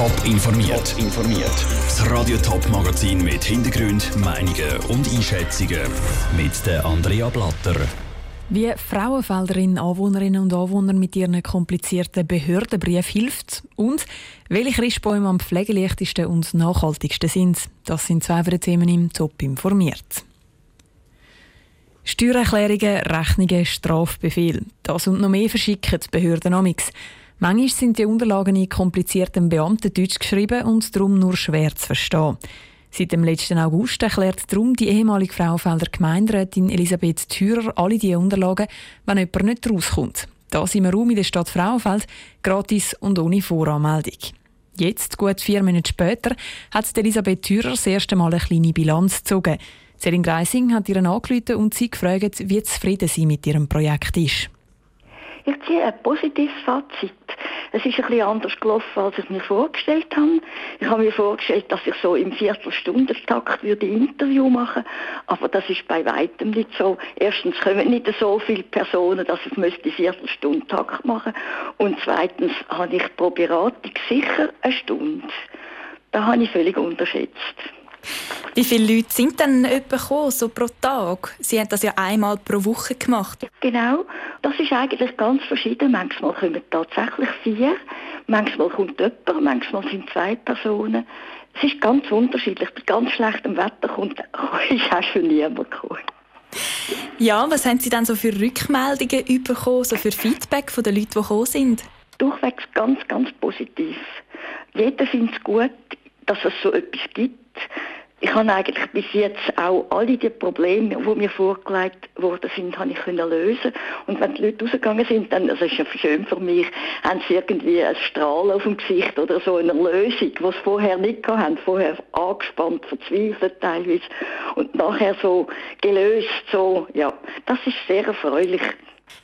Top informiert. informiert. Das Radio Top Magazin mit Hintergrund, Meinungen und Einschätzungen mit der Andrea Blatter. Wie Frauenfelderin Anwohnerinnen und Anwohner mit ihren komplizierten Behördenbrief hilft und welche Christbäume am pflegelechtesten und nachhaltigsten sind, das sind zwei der Themen im Top informiert. Steuererklärungen, Rechnungen, Strafbefehl. Das und noch mehr verschicken die Behörden amix. Manchmal sind die Unterlagen in kompliziertem Beamtendeutsch geschrieben und darum nur schwer zu verstehen. Seit dem letzten August erklärt darum die ehemalige Frauenfelder Gemeinderätin Elisabeth Thürer alle diese Unterlagen, wenn jemand nicht rauskommt. Das im Raum in der Stadt Frauenfeld, gratis und ohne Voranmeldung. Jetzt, gut vier Monate später, hat Elisabeth Thürer das erste Mal eine kleine Bilanz gezogen. Selin Greising hat ihren angerufen und sie gefragt, wie zufrieden sie mit ihrem Projekt ist. Ich ziehe ein positives Fazit. Es ist bisschen anders gelaufen, als ich mir vorgestellt habe. Ich habe mir vorgestellt, dass ich so im Viertelstundentakt würde Interview machen aber das ist bei weitem nicht so. Erstens kommen nicht so viele Personen, dass ich müsste Viertelstundentakt machen und zweitens habe ich pro Beratung sicher eine Stunde. Das habe ich völlig unterschätzt. Wie viele Leute sind denn etwa gekommen, so pro Tag? Sie haben das ja einmal pro Woche gemacht. Genau, das ist eigentlich ganz verschieden. Manchmal kommen tatsächlich vier, manchmal kommt jemand, manchmal sind zwei Personen. Es ist ganz unterschiedlich. Bei ganz schlechtem Wetter kommt, ist auch schon niemand gekommen. Ja, was haben Sie dann so für Rückmeldungen bekommen, so für Feedback von den Leuten, die gekommen sind? Durchwegs ganz, ganz positiv. Jeder findet es gut, dass es so etwas gibt ich habe eigentlich bis jetzt auch alle die Probleme, die mir vorgelegt worden sind, habe ich können lösen. Und wenn die Leute rausgegangen sind, dann, das ist ja schön für mich, haben sie irgendwie ein Strahlen auf dem Gesicht oder so eine Lösung, was sie vorher nicht hatten. Vorher angespannt, verzweifelt teilweise. Und nachher so gelöst, so, ja. Das ist sehr erfreulich.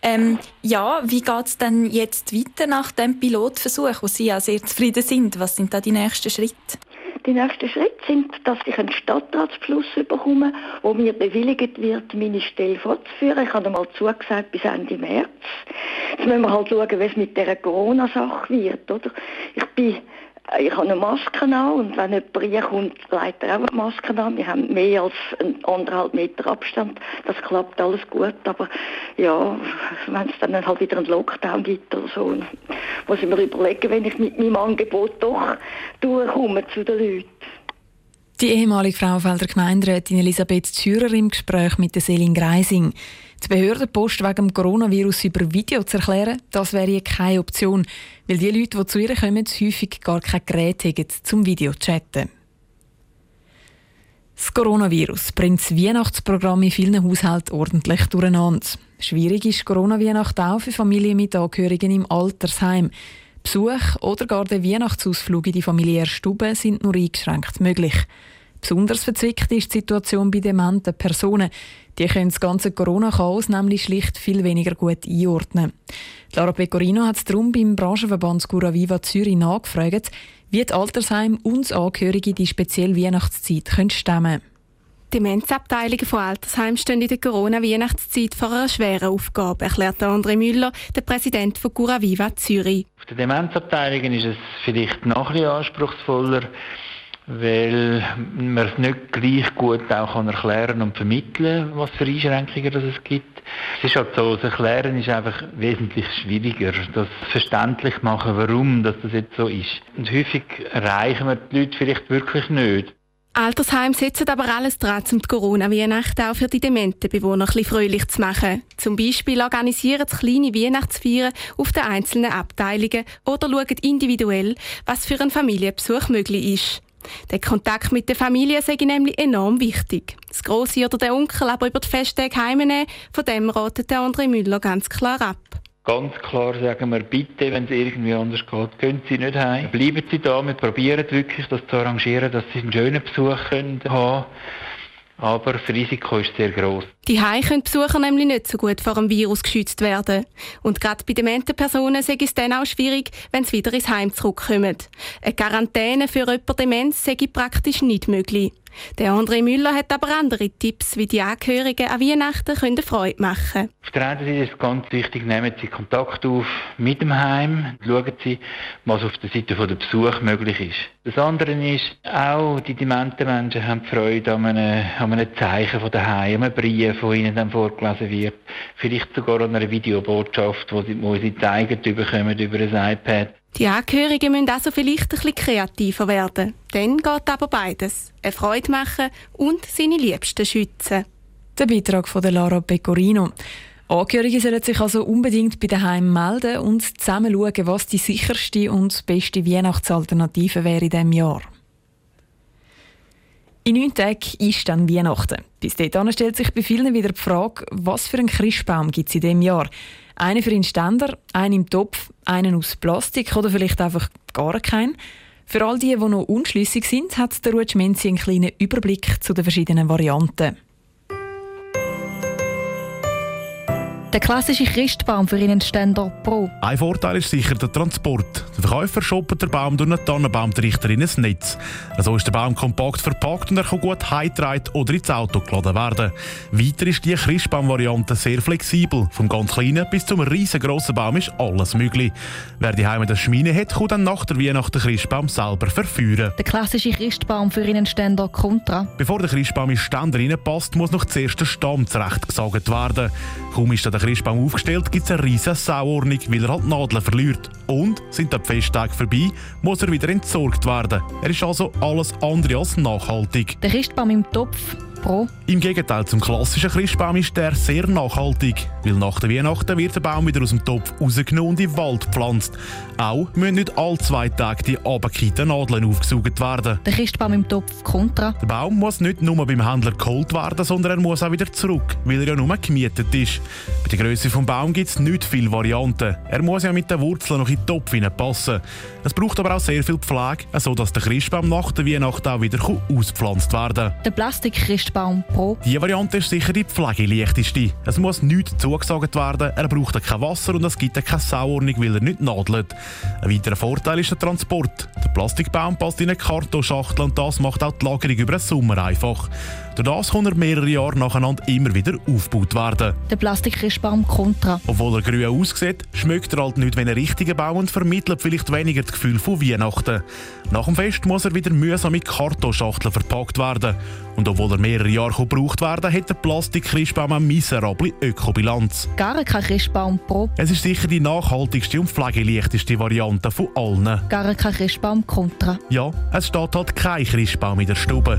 Ähm, ja, wie geht es denn jetzt weiter nach dem Pilotversuch, wo Sie ja sehr zufrieden sind? Was sind da die nächsten Schritte? Die nächsten Schritte sind, dass ich einen Stadtratsbeschluss bekomme, wo mir bewilligt wird, meine Stelle fortzuführen. Ich habe einmal zugesagt bis Ende März. Jetzt müssen wir halt schauen, es mit dieser Corona-Sache wird. Oder? Ich bin ich habe eine Maske an und wenn jemand reinkommt, legt er auch eine Maske an. Wir haben mehr als anderthalb Meter Abstand. Das klappt alles gut. Aber ja, wenn es dann halt wieder einen Lockdown gibt oder so, muss ich mir überlegen, wenn ich mit meinem Angebot doch durchkomme zu den Leuten. Die ehemalige Frauenfelder Gemeinderätin Elisabeth Zürer im Gespräch mit der Selin Greising. Die Behördenpost wegen dem Coronavirus über Video zu erklären, das wäre keine Option, weil die Leute, die zu ihr kommen, häufig gar kein Gerät haben zum Videochatten. Das Coronavirus bringt das Weihnachtsprogramm in vielen Haushalten ordentlich durcheinander. Schwierig ist Corona-Weihnacht auch für Familien mit Angehörigen im Altersheim. Besuch oder gar der Weihnachtsausflug in die familiäre Stube sind nur eingeschränkt möglich. Besonders verzwickt ist die Situation bei dementen Personen. Die können das ganze Corona-Chaos nämlich schlicht viel weniger gut einordnen. Lara Pecorino hat darum beim Branchenverband Scura Viva Zürich nachgefragt, wie die Altersheim und Angehörige die spezielle Weihnachtszeit können stemmen Demenzabteilungen von Altersheimen stehen in der Corona-Weihnachtszeit vor einer schweren Aufgabe, erklärt André Müller, der Präsident von Cura Viva Zürich. Auf den Demenzabteilungen ist es vielleicht noch ein bisschen anspruchsvoller, weil man es nicht gleich gut auch kann erklären und vermitteln, was für Einschränkungen es gibt. Es ist halt so, das Erklären ist einfach wesentlich schwieriger, das verständlich machen, warum das jetzt so ist. Und häufig erreichen wir die Leute vielleicht wirklich nicht. Altersheim setzen aber alles dran, um die Corona-Weihnachten auch für die dementen Bewohner ein fröhlich zu machen. Zum Beispiel organisieren sie kleine Weihnachtsfeiern auf den einzelnen Abteilungen oder schauen individuell, was für einen Familienbesuch möglich ist. Der Kontakt mit der Familie sei nämlich enorm wichtig. Das Grosse oder der Onkel aber über die Festtage heimnehmen, von dem ratet der André Müller ganz klar ab. Ganz klar sagen wir, bitte, wenn es irgendwie anders geht, gehen Sie nicht heim. Bleiben Sie da, wir probieren wirklich das zu arrangieren, dass Sie einen schönen Besuch können haben aber das Risiko ist sehr groß. Die Hai können Besucher nämlich nicht so gut vor dem Virus geschützt werden. Und gerade bei dementen Personen sei es dann auch schwierig, wenn sie wieder ins Heim zurückkommen. Eine Quarantäne für jemanden Demenz sei praktisch nicht möglich. Der André Müller hat aber andere Tipps, wie die Angehörigen an Weihnachten können Freude machen können. Auf der einen Seite ist es ganz wichtig, nehmen Sie Kontakt auf mit dem Heim, schauen Sie, was auf der Seite der Besuch möglich ist. Das andere ist, auch die dementen Menschen haben Freude an einem, an einem Zeichen von daheim, einem Brief, wo ihnen dann vorgelesen wird, vielleicht sogar an einer Videobotschaft, wo sie, wo sie zeigen bekommen über ein iPad. Die Angehörigen müssen also vielleicht ein bisschen kreativer werden. Dann geht aber beides. Eine Freude machen und seine Liebsten schützen. Der Beitrag von Lara Pecorino. Angehörige sollen sich also unbedingt bei daheim melden und zusammen schauen, was die sicherste und beste Weihnachtsalternative wäre in diesem Jahr. In neun Tagen ist dann Weihnachten. Bis dahin stellt sich bei vielen wieder die Frage, was für einen Christbaum gibt es in diesem Jahr? Einen für den Ständer, einen im Topf, einen aus Plastik oder vielleicht einfach gar keinen. Für all die, die noch unschlüssig sind, hat der Ruud Schmenzi einen kleinen Überblick zu den verschiedenen Varianten. Der klassische Christbaum für Ihren Ständer Pro. Ein Vorteil ist sicher der Transport. Der Verkäufer shoppt den Baum durch einen Tannenbaumtrichter in ein Netz. So ist der Baum kompakt verpackt und er kann gut heimgetragen oder ins Auto geladen werden. Weiter ist die Christbaum-Variante sehr flexibel. Vom ganz kleinen bis zum riesengroßen Baum ist alles möglich. Wer die Heime das Schmine hat, kann dann nach der Weihnacht den Christbaum selber verführen. Der klassische Christbaum für Ihren Ständer Contra. Bevor der Christbaum in den Ständer reinpasst, muss noch zuerst der Stamm zurechtgesagt werden. Kaum ist der Christbaum aufgestellt, gibt es eine riesige Sauordnung, weil er halt Nadeln verliert. Und sind die Festtage vorbei, muss er wieder entsorgt werden. Er ist also alles andere als nachhaltig. Der Christbaum im Topf Pro. Im Gegenteil zum klassischen Christbaum ist der sehr nachhaltig, weil nach der Weihnachten wird der Baum wieder aus dem Topf rausgenommen und in den Wald gepflanzt. Auch müssen nicht alle zwei Tage die abgekehrten Nadeln aufgesaugt werden. Der Christbaum im Topf Contra. Der Baum muss nicht nur beim Händler geholt werden, sondern er muss auch wieder zurück, weil er ja nur gemietet ist. Bei der Größe des Baums gibt es nicht viele Varianten. Er muss ja mit den Wurzeln noch in den Topf passen. Es braucht aber auch sehr viel Pflege, sodass der Christbaum nach der Weihnacht auch wieder ausgepflanzt werden kann. Der Plastik-Christbaum Pro. Die Variante ist sicher die pflegeleichteste. Es muss nichts zugesagt werden, er braucht kein Wasser und es gibt keine Sauordnung, weil er nicht nadelt. Ein weiterer Vorteil ist der Transport. Der Plastikbaum passt in eine Kartonschachtel und das macht auch die Lagerung über den Sommer einfach. Durch das kann er mehrere Jahre nacheinander immer wieder aufgebaut werden. Der Plastik-Christbaum Contra. Obwohl er grün aussieht, schmeckt er halt nicht wie ein richtiger Baum und vermittelt vielleicht weniger das Gefühl von Weihnachten. Nach dem Fest muss er wieder mühsam in Kartonschachteln verpackt werden. Und obwohl er mehrere Jahre gebraucht werden hat der Plastik-Christbaum eine miserable Ökobilanz. Gar kein Christbaum Pro. Es ist sicher die nachhaltigste und pflegeleichteste Variante von allen. Gar kein Christbaum Contra. Ja, es steht halt kein Christbaum in der Stube.